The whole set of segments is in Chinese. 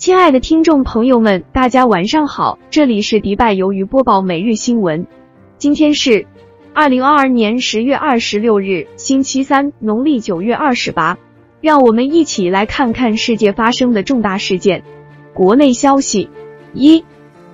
亲爱的听众朋友们，大家晚上好，这里是迪拜鱿鱼播报每日新闻。今天是二零二二年十月二十六日，星期三，农历九月二十八。让我们一起来看看世界发生的重大事件。国内消息：一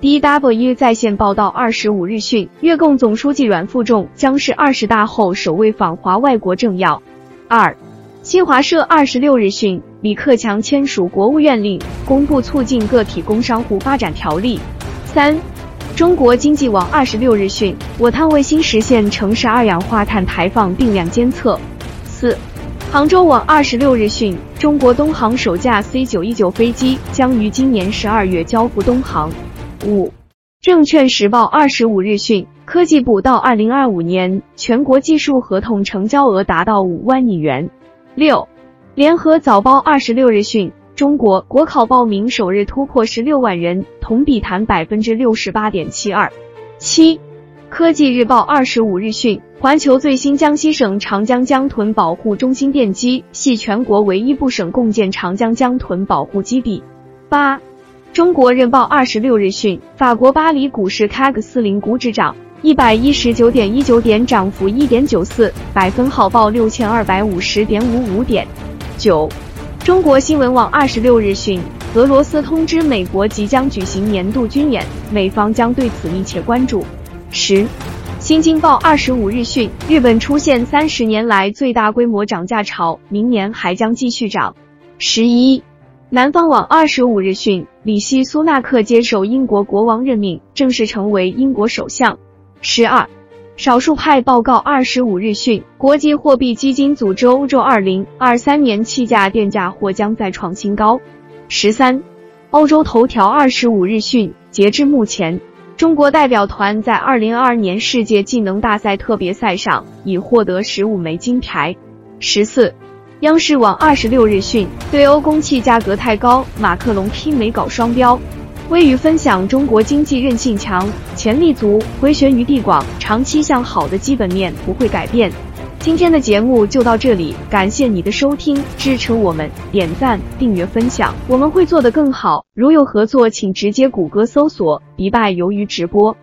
，DW 在线报道，二十五日讯，越共总书记阮富仲将是二十大后首位访华外国政要。二，新华社二十六日讯。李克强签署国务院令，公布促进个体工商户发展条例。三，中国经济网二十六日讯，我探卫星实现城市二氧化碳排放定量监测。四，杭州网二十六日讯，中国东航首架 C 九一九飞机将于今年十二月交付东航。五，证券时报二十五日讯，科技部到二零二五年全国技术合同成交额达到五万亿元。六。联合早报二十六日讯，中国国考报名首日突破十六万人，同比谈百分之六十八点七二。七，科技日报二十五日讯，环球最新江西省长江江豚保护中心奠基，系全国唯一部省共建长江江豚保护基地。八，中国日报二十六日讯，法国巴黎股市 CAC 四零股指涨。一百一十九点一九点，涨幅一点九四百分，号报六千二百五十点五五点。九，中国新闻网二十六日讯，俄罗斯通知美国即将举行年度军演，美方将对此密切关注。十，新京报二十五日讯，日本出现三十年来最大规模涨价潮，明年还将继续涨。十一，南方网二十五日讯，里希·苏纳克接受英国国王任命，正式成为英国首相。十二。少数派报告二十五日讯，国际货币基金组织欧洲二零二三年气价电价或将再创新高。十三，欧洲头条二十五日讯，截至目前，中国代表团在二零二二年世界技能大赛特别赛上已获得十五枚金牌。十四，央视网二十六日讯，对欧供气价格太高，马克龙拼美搞双标。微语分享：中国经济韧性强，潜力足，回旋余地广，长期向好的基本面不会改变。今天的节目就到这里，感谢你的收听，支持我们，点赞、订阅、分享，我们会做得更好。如有合作，请直接谷歌搜索“迪拜鱿鱼直播”。